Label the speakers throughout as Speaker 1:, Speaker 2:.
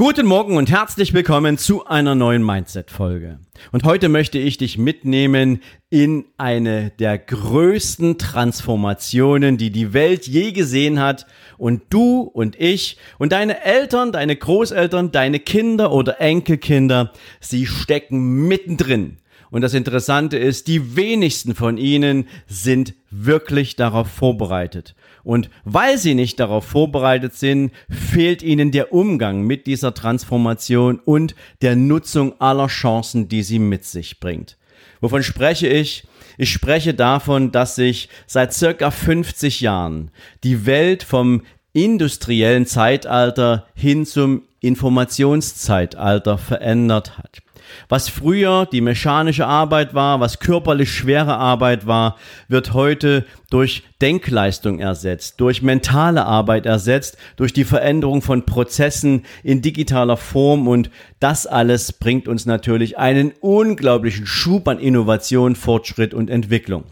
Speaker 1: Guten Morgen und herzlich willkommen zu einer neuen Mindset-Folge. Und heute möchte ich dich mitnehmen in eine der größten Transformationen, die die Welt je gesehen hat. Und du und ich und deine Eltern, deine Großeltern, deine Kinder oder Enkelkinder, sie stecken mittendrin. Und das Interessante ist, die wenigsten von ihnen sind wirklich darauf vorbereitet. Und weil sie nicht darauf vorbereitet sind, fehlt ihnen der Umgang mit dieser Transformation und der Nutzung aller Chancen, die sie mit sich bringt. Wovon spreche ich? Ich spreche davon, dass sich seit circa 50 Jahren die Welt vom industriellen Zeitalter hin zum Informationszeitalter verändert hat. Was früher die mechanische Arbeit war, was körperlich schwere Arbeit war, wird heute durch Denkleistung ersetzt, durch mentale Arbeit ersetzt, durch die Veränderung von Prozessen in digitaler Form und das alles bringt uns natürlich einen unglaublichen Schub an Innovation, Fortschritt und Entwicklung.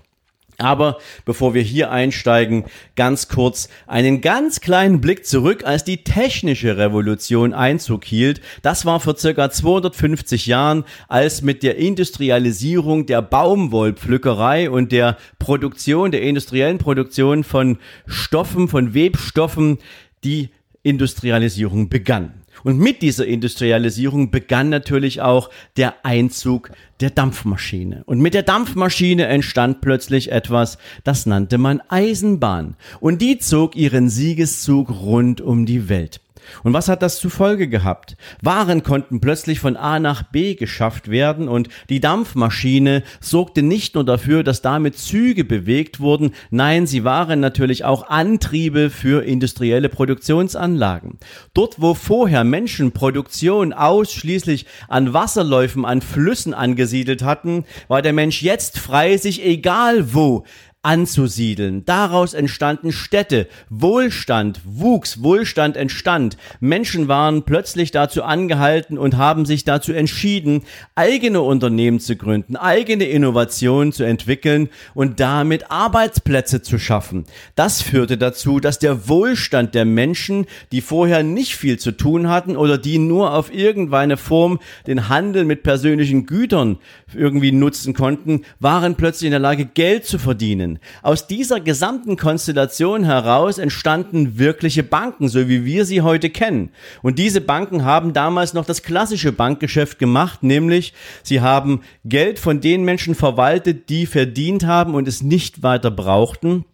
Speaker 1: Aber bevor wir hier einsteigen, ganz kurz einen ganz kleinen Blick zurück, als die technische Revolution Einzug hielt. Das war vor circa 250 Jahren, als mit der Industrialisierung der Baumwollpflückerei und der Produktion, der industriellen Produktion von Stoffen, von Webstoffen, die Industrialisierung begann. Und mit dieser Industrialisierung begann natürlich auch der Einzug der Dampfmaschine. Und mit der Dampfmaschine entstand plötzlich etwas, das nannte man Eisenbahn. Und die zog ihren Siegeszug rund um die Welt. Und was hat das zur Folge gehabt? Waren konnten plötzlich von A nach B geschafft werden und die Dampfmaschine sorgte nicht nur dafür, dass damit Züge bewegt wurden, nein, sie waren natürlich auch Antriebe für industrielle Produktionsanlagen. Dort, wo vorher Menschen Produktion ausschließlich an Wasserläufen, an Flüssen angesiedelt hatten, war der Mensch jetzt frei, sich egal wo anzusiedeln. Daraus entstanden Städte, Wohlstand wuchs, Wohlstand entstand. Menschen waren plötzlich dazu angehalten und haben sich dazu entschieden, eigene Unternehmen zu gründen, eigene Innovationen zu entwickeln und damit Arbeitsplätze zu schaffen. Das führte dazu, dass der Wohlstand der Menschen, die vorher nicht viel zu tun hatten oder die nur auf irgendeine Form den Handel mit persönlichen Gütern irgendwie nutzen konnten, waren plötzlich in der Lage, Geld zu verdienen. Aus dieser gesamten Konstellation heraus entstanden wirkliche Banken, so wie wir sie heute kennen. Und diese Banken haben damals noch das klassische Bankgeschäft gemacht, nämlich sie haben Geld von den Menschen verwaltet, die verdient haben und es nicht weiter brauchten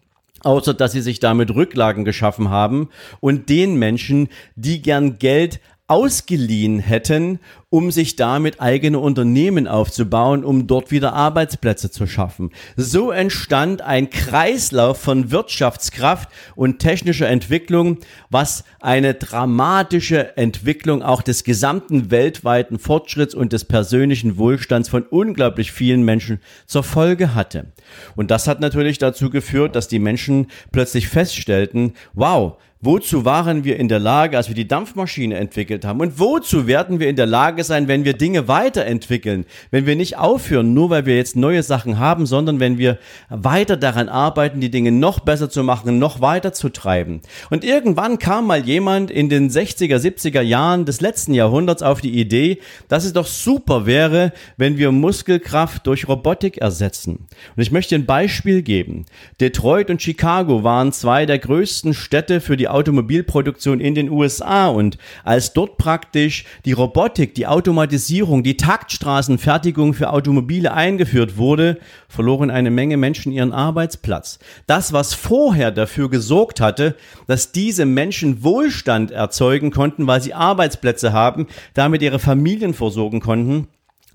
Speaker 1: außer dass sie sich damit Rücklagen geschaffen haben und den Menschen, die gern Geld ausgeliehen hätten, um sich damit eigene Unternehmen aufzubauen, um dort wieder Arbeitsplätze zu schaffen. So entstand ein Kreislauf von Wirtschaftskraft und technischer Entwicklung, was eine dramatische Entwicklung auch des gesamten weltweiten Fortschritts und des persönlichen Wohlstands von unglaublich vielen Menschen zur Folge hatte. Und das hat natürlich dazu geführt, dass die Menschen plötzlich feststellten, wow, Wozu waren wir in der Lage, als wir die Dampfmaschine entwickelt haben? Und wozu werden wir in der Lage sein, wenn wir Dinge weiterentwickeln? Wenn wir nicht aufhören, nur weil wir jetzt neue Sachen haben, sondern wenn wir weiter daran arbeiten, die Dinge noch besser zu machen, noch weiter zu treiben. Und irgendwann kam mal jemand in den 60er, 70er Jahren des letzten Jahrhunderts auf die Idee, dass es doch super wäre, wenn wir Muskelkraft durch Robotik ersetzen. Und ich möchte ein Beispiel geben. Detroit und Chicago waren zwei der größten Städte für die Automobilproduktion in den USA und als dort praktisch die Robotik, die Automatisierung, die Taktstraßenfertigung für Automobile eingeführt wurde, verloren eine Menge Menschen ihren Arbeitsplatz. Das, was vorher dafür gesorgt hatte, dass diese Menschen Wohlstand erzeugen konnten, weil sie Arbeitsplätze haben, damit ihre Familien versorgen konnten,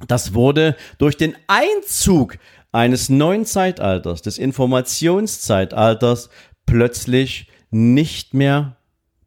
Speaker 1: das wurde durch den Einzug eines neuen Zeitalters, des Informationszeitalters, plötzlich nicht mehr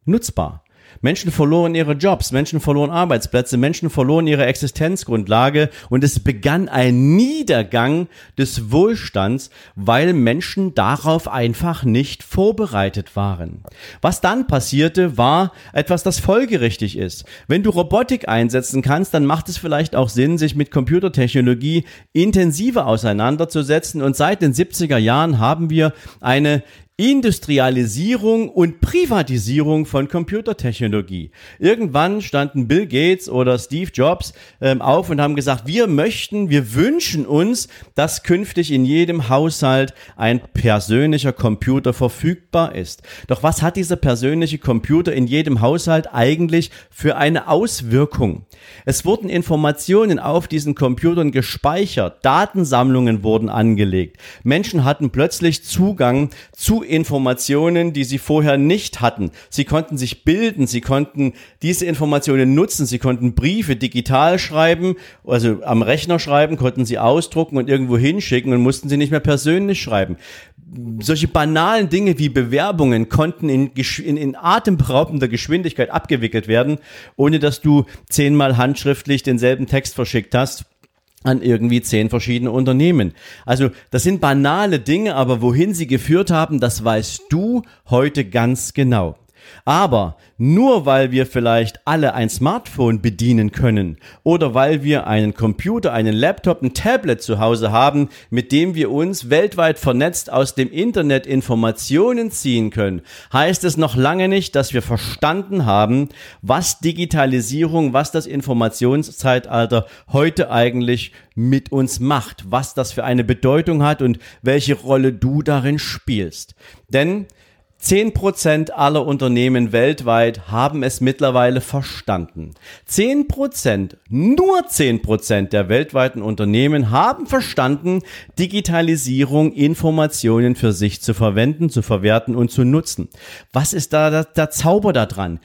Speaker 1: nutzbar. Menschen verloren ihre Jobs, Menschen verloren Arbeitsplätze, Menschen verloren ihre Existenzgrundlage und es begann ein Niedergang des Wohlstands, weil Menschen darauf einfach nicht vorbereitet waren. Was dann passierte, war etwas, das folgerichtig ist. Wenn du Robotik einsetzen kannst, dann macht es vielleicht auch Sinn, sich mit Computertechnologie intensiver auseinanderzusetzen und seit den 70er Jahren haben wir eine Industrialisierung und Privatisierung von Computertechnologie. Irgendwann standen Bill Gates oder Steve Jobs ähm, auf und haben gesagt, wir möchten, wir wünschen uns, dass künftig in jedem Haushalt ein persönlicher Computer verfügbar ist. Doch was hat dieser persönliche Computer in jedem Haushalt eigentlich für eine Auswirkung? Es wurden Informationen auf diesen Computern gespeichert, Datensammlungen wurden angelegt, Menschen hatten plötzlich Zugang zu Informationen, die sie vorher nicht hatten. Sie konnten sich bilden, sie konnten diese Informationen nutzen, sie konnten Briefe digital schreiben, also am Rechner schreiben, konnten sie ausdrucken und irgendwo hinschicken und mussten sie nicht mehr persönlich schreiben solche banalen Dinge wie Bewerbungen konnten in, in, in atemberaubender Geschwindigkeit abgewickelt werden, ohne dass du zehnmal handschriftlich denselben Text verschickt hast an irgendwie zehn verschiedene Unternehmen. Also das sind banale Dinge, aber wohin sie geführt haben, das weißt du heute ganz genau. Aber nur weil wir vielleicht alle ein Smartphone bedienen können oder weil wir einen Computer, einen Laptop, ein Tablet zu Hause haben, mit dem wir uns weltweit vernetzt aus dem Internet Informationen ziehen können, heißt es noch lange nicht, dass wir verstanden haben, was Digitalisierung, was das Informationszeitalter heute eigentlich mit uns macht, was das für eine Bedeutung hat und welche Rolle du darin spielst. Denn 10% aller Unternehmen weltweit haben es mittlerweile verstanden. 10%, nur 10% der weltweiten Unternehmen haben verstanden, Digitalisierung, Informationen für sich zu verwenden, zu verwerten und zu nutzen. Was ist da der, der Zauber daran?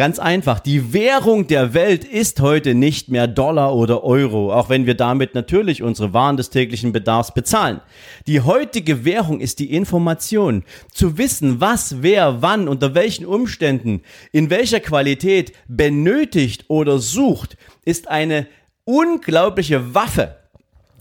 Speaker 1: Ganz einfach, die Währung der Welt ist heute nicht mehr Dollar oder Euro, auch wenn wir damit natürlich unsere Waren des täglichen Bedarfs bezahlen. Die heutige Währung ist die Information. Zu wissen, was, wer, wann, unter welchen Umständen, in welcher Qualität benötigt oder sucht, ist eine unglaubliche Waffe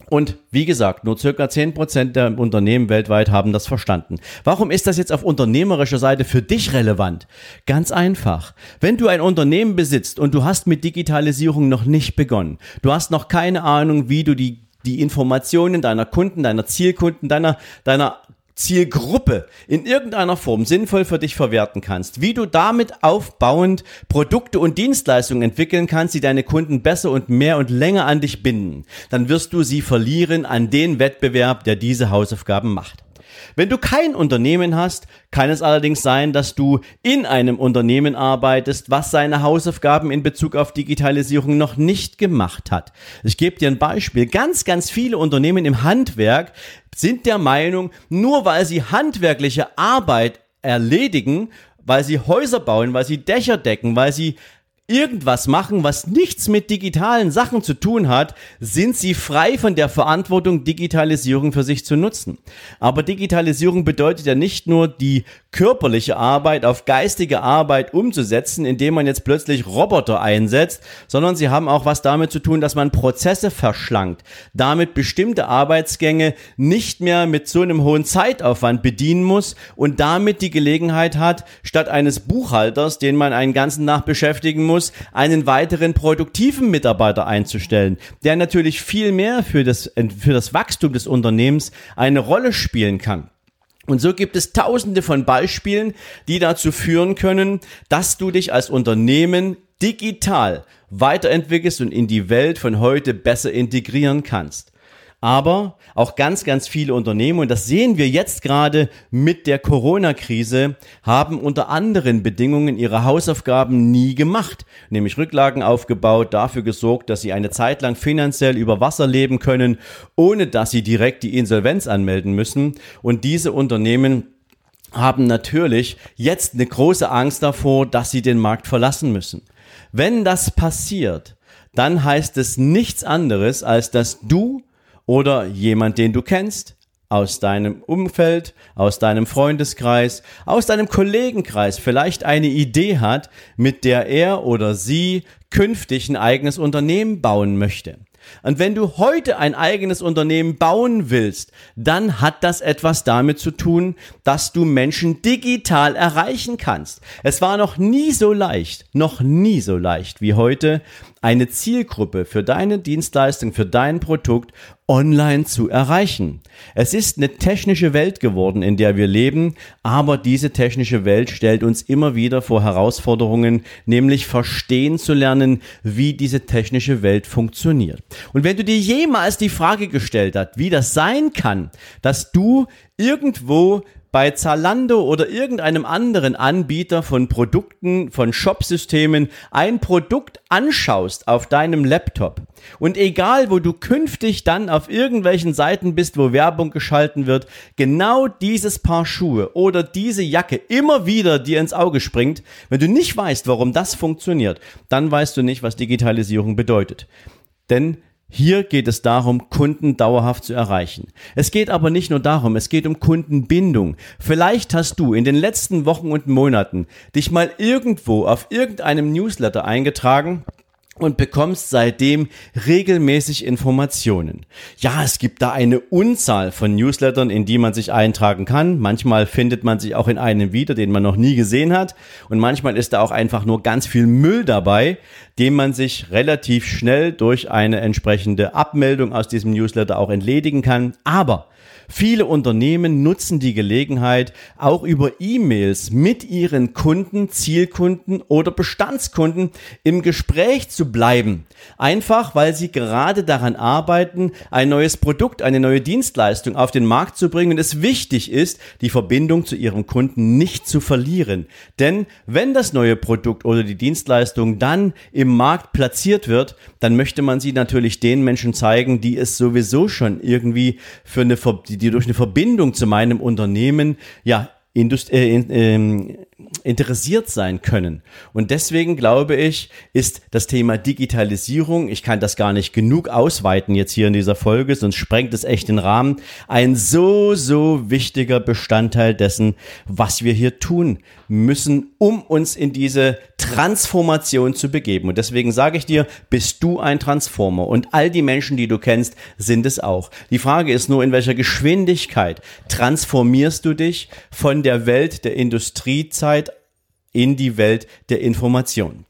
Speaker 1: und wie gesagt, nur circa 10% der Unternehmen weltweit haben das verstanden. Warum ist das jetzt auf unternehmerischer Seite für dich relevant? Ganz einfach. Wenn du ein Unternehmen besitzt und du hast mit Digitalisierung noch nicht begonnen, du hast noch keine Ahnung, wie du die die Informationen deiner Kunden, deiner Zielkunden, deiner, deiner Zielgruppe in irgendeiner Form sinnvoll für dich verwerten kannst, wie du damit aufbauend Produkte und Dienstleistungen entwickeln kannst, die deine Kunden besser und mehr und länger an dich binden, dann wirst du sie verlieren an den Wettbewerb, der diese Hausaufgaben macht. Wenn du kein Unternehmen hast, kann es allerdings sein, dass du in einem Unternehmen arbeitest, was seine Hausaufgaben in Bezug auf Digitalisierung noch nicht gemacht hat. Ich gebe dir ein Beispiel. Ganz, ganz viele Unternehmen im Handwerk sind der Meinung, nur weil sie handwerkliche Arbeit erledigen, weil sie Häuser bauen, weil sie Dächer decken, weil sie irgendwas machen, was nichts mit digitalen Sachen zu tun hat, sind sie frei von der Verantwortung, Digitalisierung für sich zu nutzen. Aber Digitalisierung bedeutet ja nicht nur die körperliche Arbeit auf geistige Arbeit umzusetzen, indem man jetzt plötzlich Roboter einsetzt, sondern sie haben auch was damit zu tun, dass man Prozesse verschlankt, damit bestimmte Arbeitsgänge nicht mehr mit so einem hohen Zeitaufwand bedienen muss und damit die Gelegenheit hat, statt eines Buchhalters, den man einen ganzen Tag beschäftigen muss, muss, einen weiteren produktiven Mitarbeiter einzustellen, der natürlich viel mehr für das, für das Wachstum des Unternehmens eine Rolle spielen kann. Und so gibt es tausende von Beispielen, die dazu führen können, dass du dich als Unternehmen digital weiterentwickelst und in die Welt von heute besser integrieren kannst. Aber auch ganz, ganz viele Unternehmen, und das sehen wir jetzt gerade mit der Corona-Krise, haben unter anderen Bedingungen ihre Hausaufgaben nie gemacht, nämlich Rücklagen aufgebaut, dafür gesorgt, dass sie eine Zeit lang finanziell über Wasser leben können, ohne dass sie direkt die Insolvenz anmelden müssen. Und diese Unternehmen haben natürlich jetzt eine große Angst davor, dass sie den Markt verlassen müssen. Wenn das passiert, dann heißt es nichts anderes, als dass du oder jemand, den du kennst, aus deinem Umfeld, aus deinem Freundeskreis, aus deinem Kollegenkreis vielleicht eine Idee hat, mit der er oder sie künftig ein eigenes Unternehmen bauen möchte. Und wenn du heute ein eigenes Unternehmen bauen willst, dann hat das etwas damit zu tun, dass du Menschen digital erreichen kannst. Es war noch nie so leicht, noch nie so leicht wie heute, eine Zielgruppe für deine Dienstleistung, für dein Produkt online zu erreichen. Es ist eine technische Welt geworden, in der wir leben, aber diese technische Welt stellt uns immer wieder vor Herausforderungen, nämlich verstehen zu lernen, wie diese technische Welt funktioniert. Und wenn du dir jemals die Frage gestellt hast, wie das sein kann, dass du irgendwo bei Zalando oder irgendeinem anderen Anbieter von Produkten, von Shopsystemen ein Produkt anschaust auf deinem Laptop und egal, wo du künftig dann auf irgendwelchen Seiten bist, wo Werbung geschalten wird, genau dieses Paar Schuhe oder diese Jacke immer wieder dir ins Auge springt, wenn du nicht weißt, warum das funktioniert, dann weißt du nicht, was Digitalisierung bedeutet. Denn hier geht es darum, Kunden dauerhaft zu erreichen. Es geht aber nicht nur darum, es geht um Kundenbindung. Vielleicht hast du in den letzten Wochen und Monaten dich mal irgendwo auf irgendeinem Newsletter eingetragen und bekommst seitdem regelmäßig Informationen. Ja, es gibt da eine Unzahl von Newslettern, in die man sich eintragen kann. Manchmal findet man sich auch in einem wieder, den man noch nie gesehen hat. Und manchmal ist da auch einfach nur ganz viel Müll dabei, den man sich relativ schnell durch eine entsprechende Abmeldung aus diesem Newsletter auch entledigen kann. Aber Viele Unternehmen nutzen die Gelegenheit, auch über E-Mails mit ihren Kunden, Zielkunden oder Bestandskunden im Gespräch zu bleiben. Einfach, weil sie gerade daran arbeiten, ein neues Produkt, eine neue Dienstleistung auf den Markt zu bringen und es wichtig ist, die Verbindung zu ihrem Kunden nicht zu verlieren. Denn wenn das neue Produkt oder die Dienstleistung dann im Markt platziert wird, dann möchte man sie natürlich den Menschen zeigen, die es sowieso schon irgendwie für eine, die durch eine Verbindung zu meinem Unternehmen ja Indust äh, äh, interessiert sein können. Und deswegen glaube ich, ist das Thema Digitalisierung, ich kann das gar nicht genug ausweiten jetzt hier in dieser Folge, sonst sprengt es echt den Rahmen, ein so, so wichtiger Bestandteil dessen, was wir hier tun müssen, um uns in diese Transformation zu begeben. Und deswegen sage ich dir, bist du ein Transformer und all die Menschen, die du kennst, sind es auch. Die Frage ist nur, in welcher Geschwindigkeit transformierst du dich von der Welt der Industriezeit in die Welt der Information.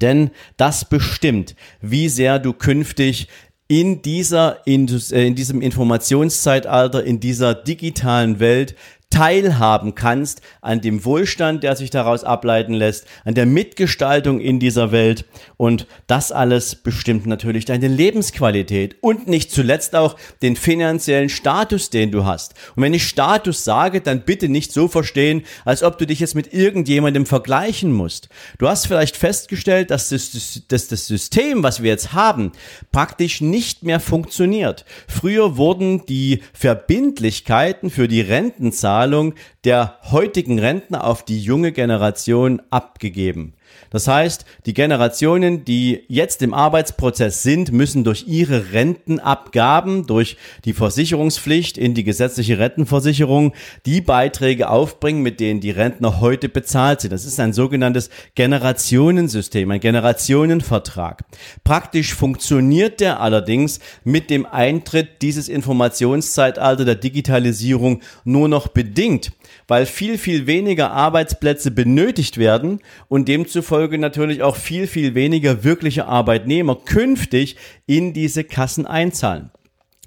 Speaker 1: Denn das bestimmt, wie sehr du künftig in dieser, äh, in diesem Informationszeitalter, in dieser digitalen Welt teilhaben kannst an dem Wohlstand, der sich daraus ableiten lässt, an der Mitgestaltung in dieser Welt. Und das alles bestimmt natürlich deine Lebensqualität und nicht zuletzt auch den finanziellen Status, den du hast. Und wenn ich Status sage, dann bitte nicht so verstehen, als ob du dich jetzt mit irgendjemandem vergleichen musst. Du hast vielleicht festgestellt, dass das, dass das System, was wir jetzt haben, praktisch nicht mehr funktioniert. Früher wurden die Verbindlichkeiten für die Rentenzahl Zahlung der heutigen Rentner auf die junge Generation abgegeben. Das heißt, die Generationen, die jetzt im Arbeitsprozess sind, müssen durch ihre Rentenabgaben, durch die Versicherungspflicht in die gesetzliche Rentenversicherung die Beiträge aufbringen, mit denen die Rentner heute bezahlt sind. Das ist ein sogenanntes Generationensystem, ein Generationenvertrag. Praktisch funktioniert der allerdings mit dem Eintritt dieses Informationszeitalter der Digitalisierung nur noch bedingt weil viel, viel weniger Arbeitsplätze benötigt werden und demzufolge natürlich auch viel, viel weniger wirkliche Arbeitnehmer künftig in diese Kassen einzahlen.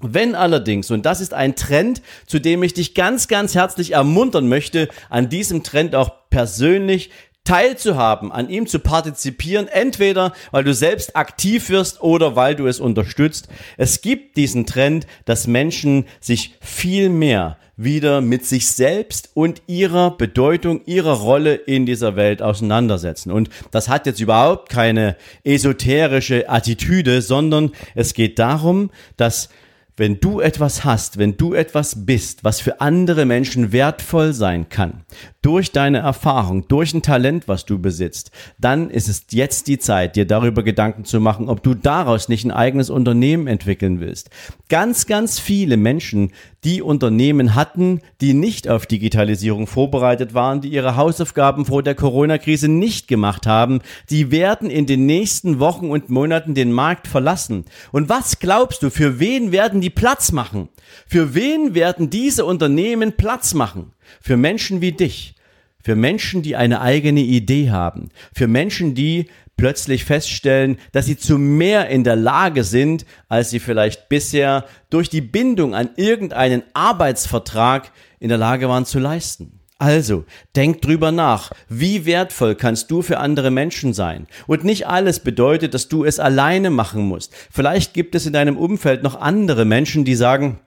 Speaker 1: Wenn allerdings, und das ist ein Trend, zu dem ich dich ganz, ganz herzlich ermuntern möchte, an diesem Trend auch persönlich teilzuhaben, an ihm zu partizipieren, entweder weil du selbst aktiv wirst oder weil du es unterstützt. Es gibt diesen Trend, dass Menschen sich viel mehr wieder mit sich selbst und ihrer Bedeutung, ihrer Rolle in dieser Welt auseinandersetzen. Und das hat jetzt überhaupt keine esoterische Attitüde, sondern es geht darum, dass wenn du etwas hast, wenn du etwas bist, was für andere Menschen wertvoll sein kann, durch deine Erfahrung, durch ein Talent, was du besitzt, dann ist es jetzt die Zeit, dir darüber Gedanken zu machen, ob du daraus nicht ein eigenes Unternehmen entwickeln willst. Ganz, ganz viele Menschen, die Unternehmen hatten, die nicht auf Digitalisierung vorbereitet waren, die ihre Hausaufgaben vor der Corona-Krise nicht gemacht haben, die werden in den nächsten Wochen und Monaten den Markt verlassen. Und was glaubst du, für wen werden die Platz machen? Für wen werden diese Unternehmen Platz machen? Für Menschen wie dich. Für Menschen, die eine eigene Idee haben. Für Menschen, die plötzlich feststellen, dass sie zu mehr in der Lage sind, als sie vielleicht bisher durch die Bindung an irgendeinen Arbeitsvertrag in der Lage waren zu leisten. Also, denk drüber nach. Wie wertvoll kannst du für andere Menschen sein? Und nicht alles bedeutet, dass du es alleine machen musst. Vielleicht gibt es in deinem Umfeld noch andere Menschen, die sagen,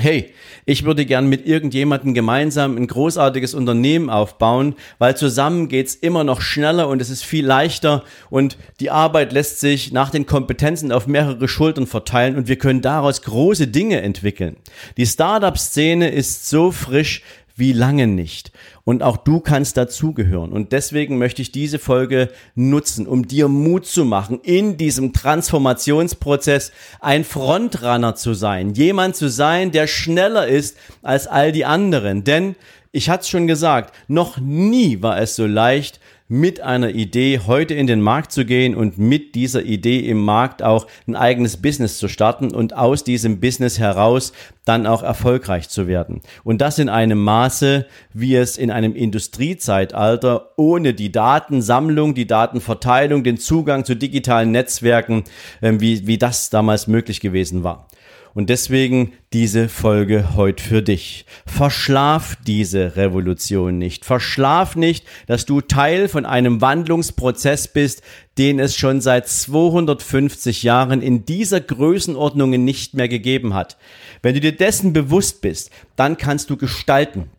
Speaker 1: hey, ich würde gern mit irgendjemandem gemeinsam ein großartiges Unternehmen aufbauen, weil zusammen geht's immer noch schneller und es ist viel leichter und die Arbeit lässt sich nach den Kompetenzen auf mehrere Schultern verteilen und wir können daraus große Dinge entwickeln. Die Startup-Szene ist so frisch wie lange nicht. Und auch du kannst dazugehören. Und deswegen möchte ich diese Folge nutzen, um dir Mut zu machen, in diesem Transformationsprozess ein Frontrunner zu sein. Jemand zu sein, der schneller ist als all die anderen. Denn ich hatte es schon gesagt, noch nie war es so leicht, mit einer Idee heute in den Markt zu gehen und mit dieser Idee im Markt auch ein eigenes Business zu starten und aus diesem Business heraus dann auch erfolgreich zu werden. Und das in einem Maße, wie es in einem Industriezeitalter ohne die Datensammlung, die Datenverteilung, den Zugang zu digitalen Netzwerken, ähm, wie, wie das damals möglich gewesen war. Und deswegen diese Folge heute für dich. Verschlaf diese Revolution nicht. Verschlaf nicht, dass du Teil von einem Wandlungsprozess bist, den es schon seit 250 Jahren in dieser Größenordnung nicht mehr gegeben hat. Wenn du dir dessen bewusst bist, dann kannst du gestalten.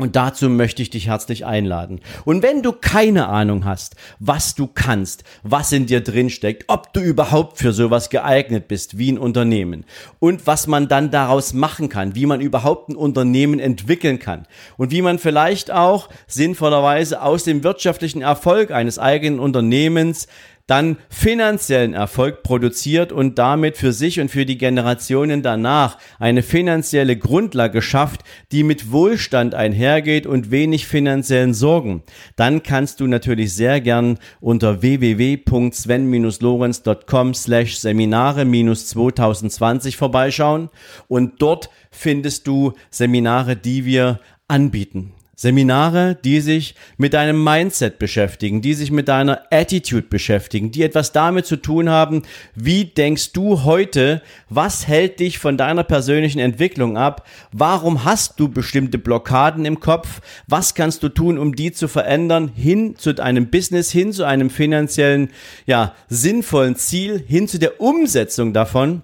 Speaker 1: Und dazu möchte ich dich herzlich einladen. Und wenn du keine Ahnung hast, was du kannst, was in dir drin steckt, ob du überhaupt für sowas geeignet bist wie ein Unternehmen und was man dann daraus machen kann, wie man überhaupt ein Unternehmen entwickeln kann und wie man vielleicht auch sinnvollerweise aus dem wirtschaftlichen Erfolg eines eigenen Unternehmens dann finanziellen Erfolg produziert und damit für sich und für die Generationen danach eine finanzielle Grundlage schafft, die mit Wohlstand einhergeht und wenig finanziellen Sorgen, dann kannst du natürlich sehr gern unter www.sven-lorenz.com slash Seminare-2020 vorbeischauen und dort findest du Seminare, die wir anbieten. Seminare, die sich mit deinem Mindset beschäftigen, die sich mit deiner Attitude beschäftigen, die etwas damit zu tun haben, wie denkst du heute, was hält dich von deiner persönlichen Entwicklung ab, warum hast du bestimmte Blockaden im Kopf, was kannst du tun, um die zu verändern, hin zu einem Business, hin zu einem finanziellen, ja, sinnvollen Ziel, hin zu der Umsetzung davon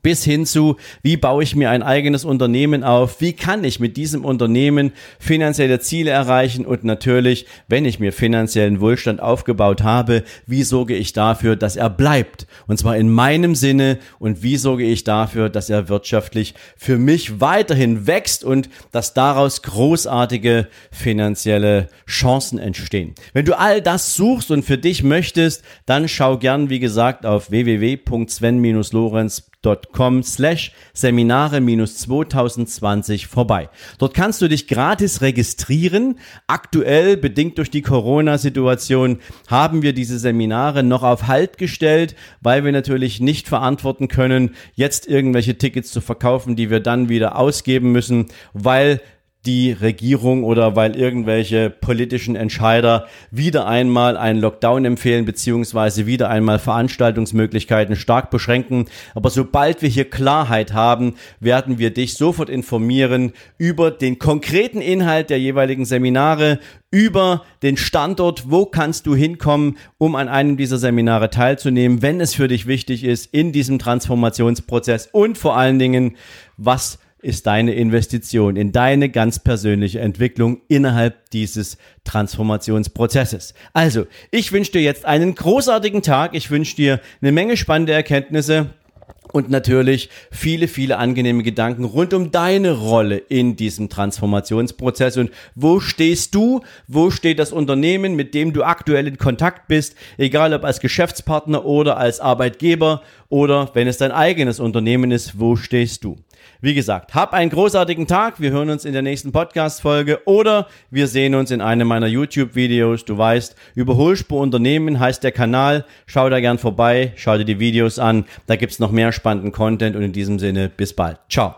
Speaker 1: bis hin zu, wie baue ich mir ein eigenes Unternehmen auf, wie kann ich mit diesem Unternehmen finanzielle Ziele erreichen? Und natürlich, wenn ich mir finanziellen Wohlstand aufgebaut habe, wie sorge ich dafür, dass er bleibt? Und zwar in meinem Sinne. Und wie sorge ich dafür, dass er wirtschaftlich für mich weiterhin wächst und dass daraus großartige finanzielle Chancen entstehen. Wenn du all das suchst und für dich möchtest, dann schau gern, wie gesagt, auf www.sven-lorenz www.seminare-2020 slash Seminare-2020 vorbei. Dort kannst du dich gratis registrieren. Aktuell, bedingt durch die Corona-Situation, haben wir diese Seminare noch auf Halt gestellt, weil wir natürlich nicht verantworten können, jetzt irgendwelche Tickets zu verkaufen, die wir dann wieder ausgeben müssen, weil die Regierung oder weil irgendwelche politischen Entscheider wieder einmal einen Lockdown empfehlen beziehungsweise wieder einmal Veranstaltungsmöglichkeiten stark beschränken. Aber sobald wir hier Klarheit haben, werden wir dich sofort informieren über den konkreten Inhalt der jeweiligen Seminare, über den Standort, wo kannst du hinkommen, um an einem dieser Seminare teilzunehmen, wenn es für dich wichtig ist in diesem Transformationsprozess und vor allen Dingen, was ist deine Investition in deine ganz persönliche Entwicklung innerhalb dieses Transformationsprozesses. Also, ich wünsche dir jetzt einen großartigen Tag. Ich wünsche dir eine Menge spannende Erkenntnisse und natürlich viele, viele angenehme Gedanken rund um deine Rolle in diesem Transformationsprozess und wo stehst du, wo steht das Unternehmen, mit dem du aktuell in Kontakt bist, egal ob als Geschäftspartner oder als Arbeitgeber oder wenn es dein eigenes Unternehmen ist, wo stehst du? Wie gesagt, hab einen großartigen Tag. Wir hören uns in der nächsten Podcast-Folge oder wir sehen uns in einem meiner YouTube-Videos. Du weißt, Überholspur Unternehmen heißt der Kanal. Schau da gern vorbei, schau dir die Videos an. Da gibt's noch mehr spannenden Content und in diesem Sinne bis bald. Ciao.